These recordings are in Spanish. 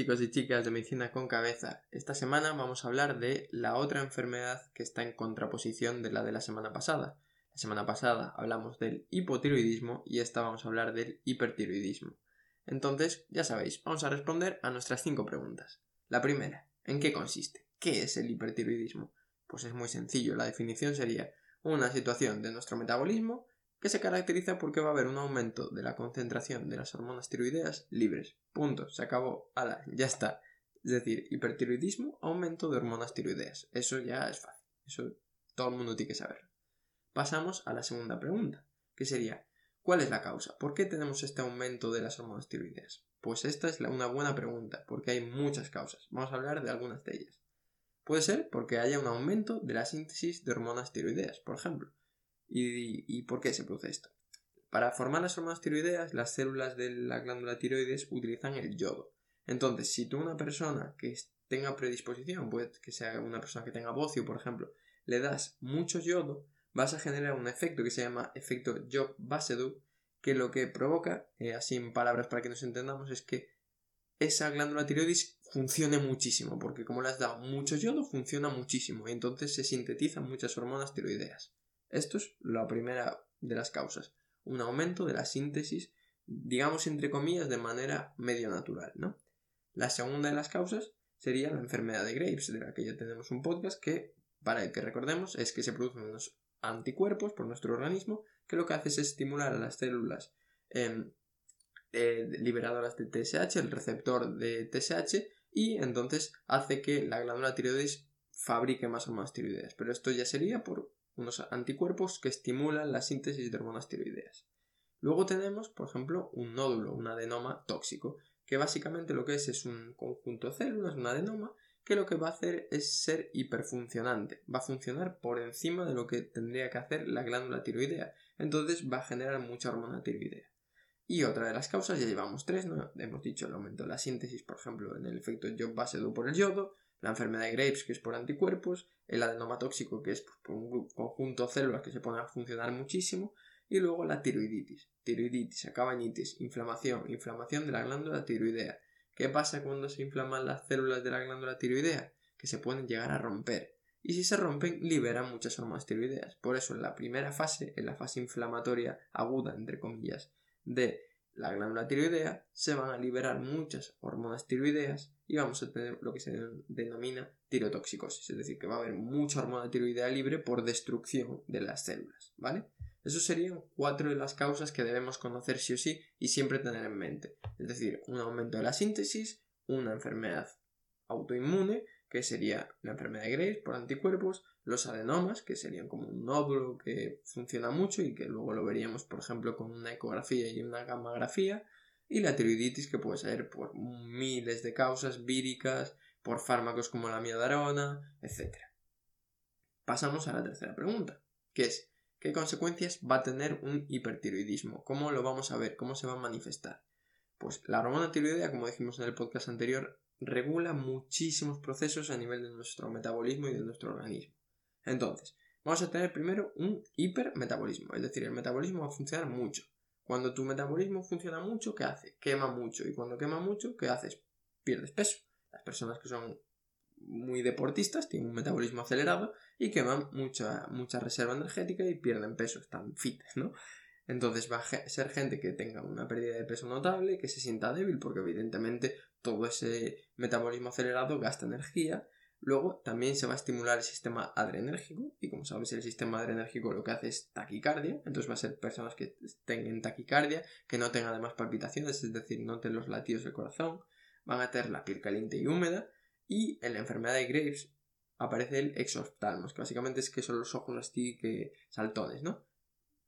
chicos y chicas de Medicina con Cabeza. Esta semana vamos a hablar de la otra enfermedad que está en contraposición de la de la semana pasada. La semana pasada hablamos del hipotiroidismo y esta vamos a hablar del hipertiroidismo. Entonces, ya sabéis, vamos a responder a nuestras cinco preguntas. La primera, ¿en qué consiste? ¿Qué es el hipertiroidismo? Pues es muy sencillo, la definición sería una situación de nuestro metabolismo que se caracteriza porque va a haber un aumento de la concentración de las hormonas tiroideas libres. Punto, se acabó, ya está. Es decir, hipertiroidismo, aumento de hormonas tiroideas. Eso ya es fácil, eso todo el mundo tiene que saber. Pasamos a la segunda pregunta, que sería, ¿cuál es la causa? ¿Por qué tenemos este aumento de las hormonas tiroideas? Pues esta es una buena pregunta, porque hay muchas causas. Vamos a hablar de algunas de ellas. Puede ser porque haya un aumento de la síntesis de hormonas tiroideas, por ejemplo. ¿Y, por qué se produce esto? Para formar las hormonas tiroideas, las células de la glándula tiroides utilizan el yodo. Entonces, si tú una persona que tenga predisposición, puede que sea una persona que tenga bocio, por ejemplo, le das mucho yodo, vas a generar un efecto que se llama efecto Job-Basedow, que lo que provoca, eh, así en palabras para que nos entendamos, es que esa glándula tiroides funcione muchísimo, porque como le has dado mucho yodo, funciona muchísimo, y entonces se sintetizan muchas hormonas tiroideas. Esto es la primera de las causas, un aumento de la síntesis, digamos entre comillas, de manera medio natural, ¿no? La segunda de las causas sería la enfermedad de Graves, de la que ya tenemos un podcast que, para el que recordemos, es que se producen unos anticuerpos por nuestro organismo que lo que hace es estimular a las células em, eh, liberadoras de TSH, el receptor de TSH, y entonces hace que la glándula tiroides fabrique más hormonas tiroideas. Pero esto ya sería por unos anticuerpos que estimulan la síntesis de hormonas tiroideas. Luego tenemos, por ejemplo, un nódulo, un adenoma tóxico, que básicamente lo que es es un conjunto de células, un adenoma, que lo que va a hacer es ser hiperfuncionante, va a funcionar por encima de lo que tendría que hacer la glándula tiroidea, entonces va a generar mucha hormona tiroidea. Y otra de las causas, ya llevamos tres, hemos dicho el aumento de la síntesis, por ejemplo, en el efecto Job base por el yodo, la enfermedad de Graves, que es por anticuerpos, el adenoma tóxico, que es pues, por un conjunto de células que se ponen a funcionar muchísimo, y luego la tiroiditis, tiroiditis, acabanitis, inflamación, inflamación de la glándula tiroidea. ¿Qué pasa cuando se inflaman las células de la glándula tiroidea? Que se pueden llegar a romper. Y si se rompen, liberan muchas hormonas tiroideas. Por eso, en la primera fase, en la fase inflamatoria aguda, entre comillas, de la glándula tiroidea, se van a liberar muchas hormonas tiroideas y vamos a tener lo que se denomina tirotoxicosis, es decir, que va a haber mucha hormona tiroidea libre por destrucción de las células, ¿vale? Eso serían cuatro de las causas que debemos conocer sí o sí y siempre tener en mente. Es decir, un aumento de la síntesis, una enfermedad autoinmune, que sería la enfermedad de Graves por anticuerpos, los adenomas, que serían como un nódulo que funciona mucho y que luego lo veríamos, por ejemplo, con una ecografía y una gammagrafía, y la tiroiditis, que puede ser por miles de causas víricas, por fármacos como la miodarona, etc. Pasamos a la tercera pregunta, que es ¿qué consecuencias va a tener un hipertiroidismo? ¿Cómo lo vamos a ver? ¿Cómo se va a manifestar? Pues la hormona tiroidea, como dijimos en el podcast anterior, regula muchísimos procesos a nivel de nuestro metabolismo y de nuestro organismo. Entonces, vamos a tener primero un hipermetabolismo, es decir, el metabolismo va a funcionar mucho. Cuando tu metabolismo funciona mucho, ¿qué hace? Quema mucho. Y cuando quema mucho, ¿qué haces? Pierdes peso. Las personas que son muy deportistas tienen un metabolismo acelerado y queman mucha, mucha reserva energética y pierden peso, están fit, ¿no? Entonces va a ser gente que tenga una pérdida de peso notable, que se sienta débil, porque evidentemente todo ese metabolismo acelerado gasta energía. Luego también se va a estimular el sistema adrenérgico, y como sabes, el sistema adrenérgico lo que hace es taquicardia, entonces va a ser personas que en taquicardia, que no tengan además palpitaciones, es decir, noten los latidos del corazón, van a tener la piel caliente y húmeda, y en la enfermedad de Graves aparece el exoftalmos, que básicamente es que son los ojos así que saltones, ¿no?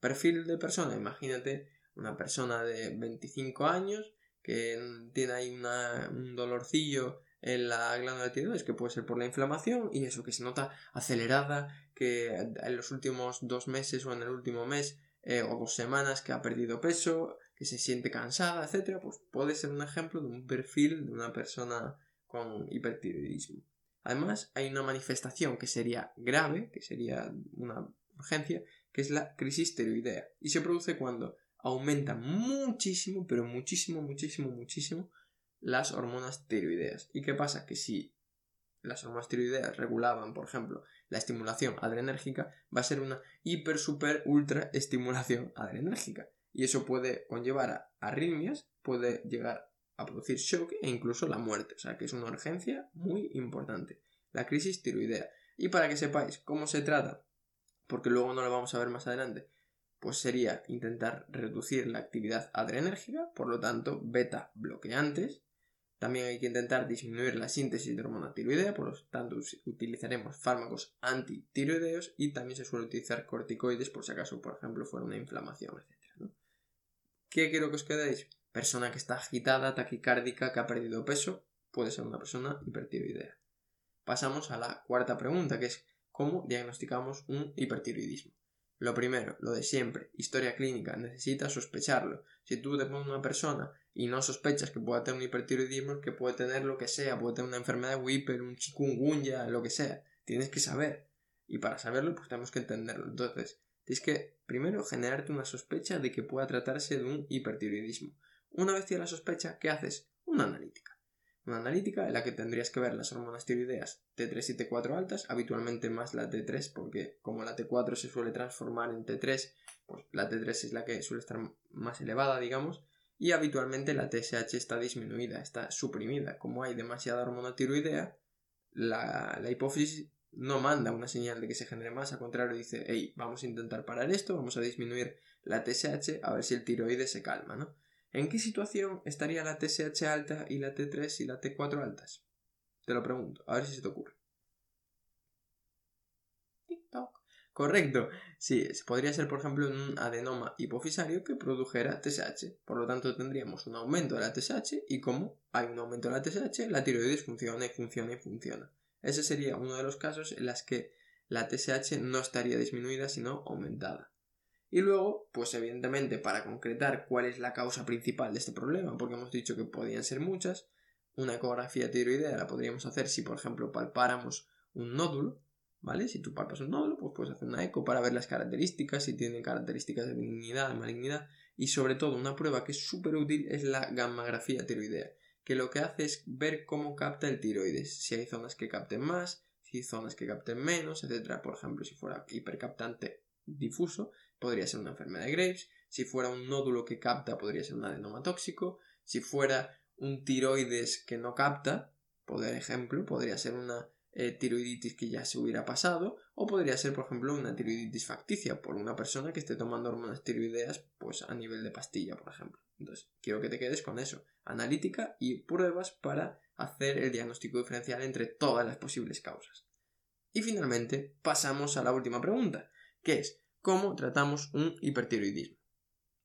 Perfil de persona, imagínate una persona de 25 años que tiene ahí un dolorcillo en la glándula tiroides, que puede ser por la inflamación, y eso que se nota acelerada, que en los últimos dos meses o en el último mes eh, o dos semanas que ha perdido peso, que se siente cansada, etcétera, pues puede ser un ejemplo de un perfil de una persona con hipertiroidismo. Además, hay una manifestación que sería grave, que sería una urgencia, que es la crisis tiroidea. Y se produce cuando aumenta muchísimo, pero muchísimo, muchísimo, muchísimo las hormonas tiroideas. ¿Y qué pasa? Que si las hormonas tiroideas regulaban, por ejemplo, la estimulación adrenérgica, va a ser una hiper, super, ultra estimulación adrenérgica. Y eso puede conllevar a arritmias, puede llegar a producir shock e incluso la muerte. O sea que es una urgencia muy importante. La crisis tiroidea. Y para que sepáis cómo se trata, porque luego no lo vamos a ver más adelante, pues sería intentar reducir la actividad adrenérgica, por lo tanto, beta bloqueantes. También hay que intentar disminuir la síntesis de hormona tiroidea, por lo tanto utilizaremos fármacos antitiroideos y también se suele utilizar corticoides por si acaso, por ejemplo, fuera una inflamación, etc. ¿Qué quiero que os quedéis? Persona que está agitada, taquicárdica, que ha perdido peso, puede ser una persona hipertiroidea. Pasamos a la cuarta pregunta, que es ¿cómo diagnosticamos un hipertiroidismo? Lo primero, lo de siempre, historia clínica, necesitas sospecharlo. Si tú te pones una persona y no sospechas que pueda tener un hipertiroidismo, que puede tener lo que sea, puede tener una enfermedad de Whipper, un chikungunya, lo que sea, tienes que saber. Y para saberlo, pues tenemos que entenderlo. Entonces, tienes que primero generarte una sospecha de que pueda tratarse de un hipertiroidismo. Una vez tienes la sospecha, ¿qué haces? Una analítica. Una analítica en la que tendrías que ver las hormonas tiroideas T3 y T4 altas, habitualmente más la T3 porque como la T4 se suele transformar en T3, pues la T3 es la que suele estar más elevada, digamos, y habitualmente la TSH está disminuida, está suprimida. Como hay demasiada hormona tiroidea, la, hipófisis no manda una señal de que se genere más, al contrario dice, hey, vamos a intentar parar esto, vamos a disminuir la TSH a ver si el tiroide se calma, ¿no? ¿En qué situación estaría la TSH alta y la T3 y la T4 altas? Te lo pregunto, a ver si se te ocurre. Correcto. Sí, podría ser, por ejemplo, un adenoma hipofisario que produjera TSH. Por lo tanto, tendríamos un aumento de la TSH y como hay un aumento de la TSH, la tiroides funciona y funciona y funciona. Ese sería uno de los casos en los que la TSH no estaría disminuida, sino aumentada. Y luego, pues evidentemente, para concretar cuál es la causa principal de este problema, porque hemos dicho que podían ser muchas, una ecografía tiroidea la podríamos hacer si, por ejemplo, palpáramos un nódulo, ¿vale? Si tú palpas un nódulo, pues puedes hacer una eco para ver las características, si tiene características de benignidad, de malignidad, y sobre todo una prueba que es súper útil es la gammagrafía tiroidea, que lo que hace es ver cómo capta el tiroides, si hay zonas que capten más, si hay zonas que capten menos, etcétera. Por ejemplo, si fuera hipercaptante difuso, podría ser una enfermedad de Graves, si fuera un nódulo que capta, podría ser un adenoma tóxico, si fuera un tiroides que no capta, por ejemplo, podría ser una eh, tiroiditis que ya se hubiera pasado, o podría ser, por ejemplo, una tiroiditis facticia por una persona que esté tomando hormonas tiroideas pues a nivel de pastilla, por ejemplo. Entonces, quiero que te quedes con eso, analítica y pruebas para hacer el diagnóstico diferencial entre todas las posibles causas. Y finalmente, pasamos a la última pregunta, que es ¿Cómo tratamos un hipertiroidismo?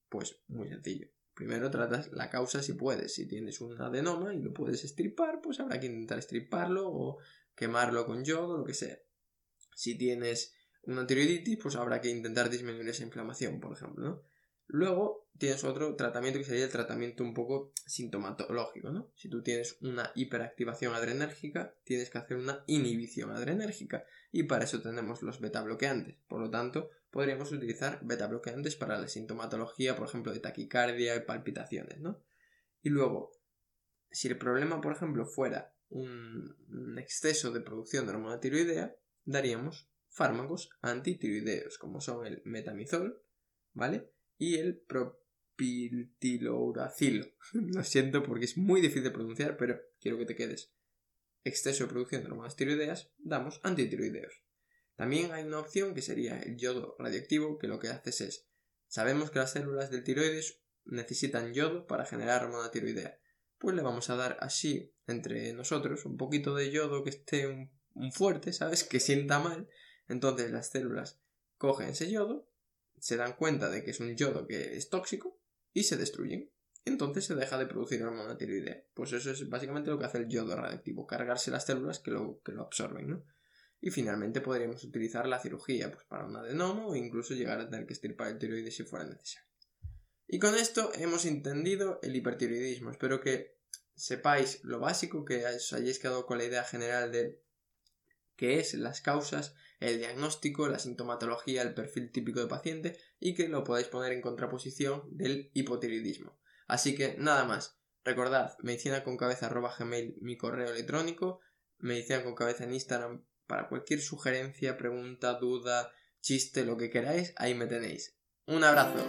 Pues muy sencillo. Primero tratas la causa si puedes. Si tienes un adenoma y lo puedes estripar, pues habrá que intentar estriparlo o quemarlo con yodo, lo que sea. Si tienes una tiroiditis, pues habrá que intentar disminuir esa inflamación, por ejemplo, ¿no? Luego tienes otro tratamiento que sería el tratamiento un poco sintomatológico, ¿no? Si tú tienes una hiperactivación adrenérgica, tienes que hacer una inhibición adrenérgica y para eso tenemos los beta bloqueantes. Por lo tanto, podríamos utilizar beta bloqueantes para la sintomatología, por ejemplo, de taquicardia y palpitaciones, ¿no? Y luego, si el problema, por ejemplo, fuera un exceso de producción de hormona tiroidea, daríamos fármacos antitiroideos, como son el metamizol, ¿vale? y el propiltilouracilo. Lo siento porque es muy difícil de pronunciar, pero quiero que te quedes. Exceso de producción de hormonas tiroideas, damos antitiroideos. También hay una opción que sería el yodo radioactivo, que lo que haces es, sabemos que las células del tiroides necesitan yodo para generar hormona tiroidea. Pues le vamos a dar así, entre nosotros, un poquito de yodo que esté un, fuerte, ¿sabes? Que sienta mal. Entonces las células cogen ese yodo se dan cuenta de que es un yodo que es tóxico y se destruyen. Entonces se deja de producir hormona tiroidea. Pues eso es básicamente lo que hace el yodo radiactivo, cargarse las células que lo, que lo absorben, ¿no? Y finalmente podríamos utilizar la cirugía pues, para un adenoma o incluso llegar a tener que estirpar el tiroides si fuera necesario. Y con esto hemos entendido el hipertiroidismo. Espero que sepáis lo básico, que os hayáis quedado con la idea general de qué es las causas el diagnóstico, la sintomatología, el perfil típico de paciente y que lo podáis poner en contraposición del hipotiroidismo. Así que nada más. Recordad, medicina con cabeza gmail mi correo electrónico, medicina con cabeza en Instagram para cualquier sugerencia, pregunta, duda, chiste, lo que queráis, ahí me tenéis. Un abrazo.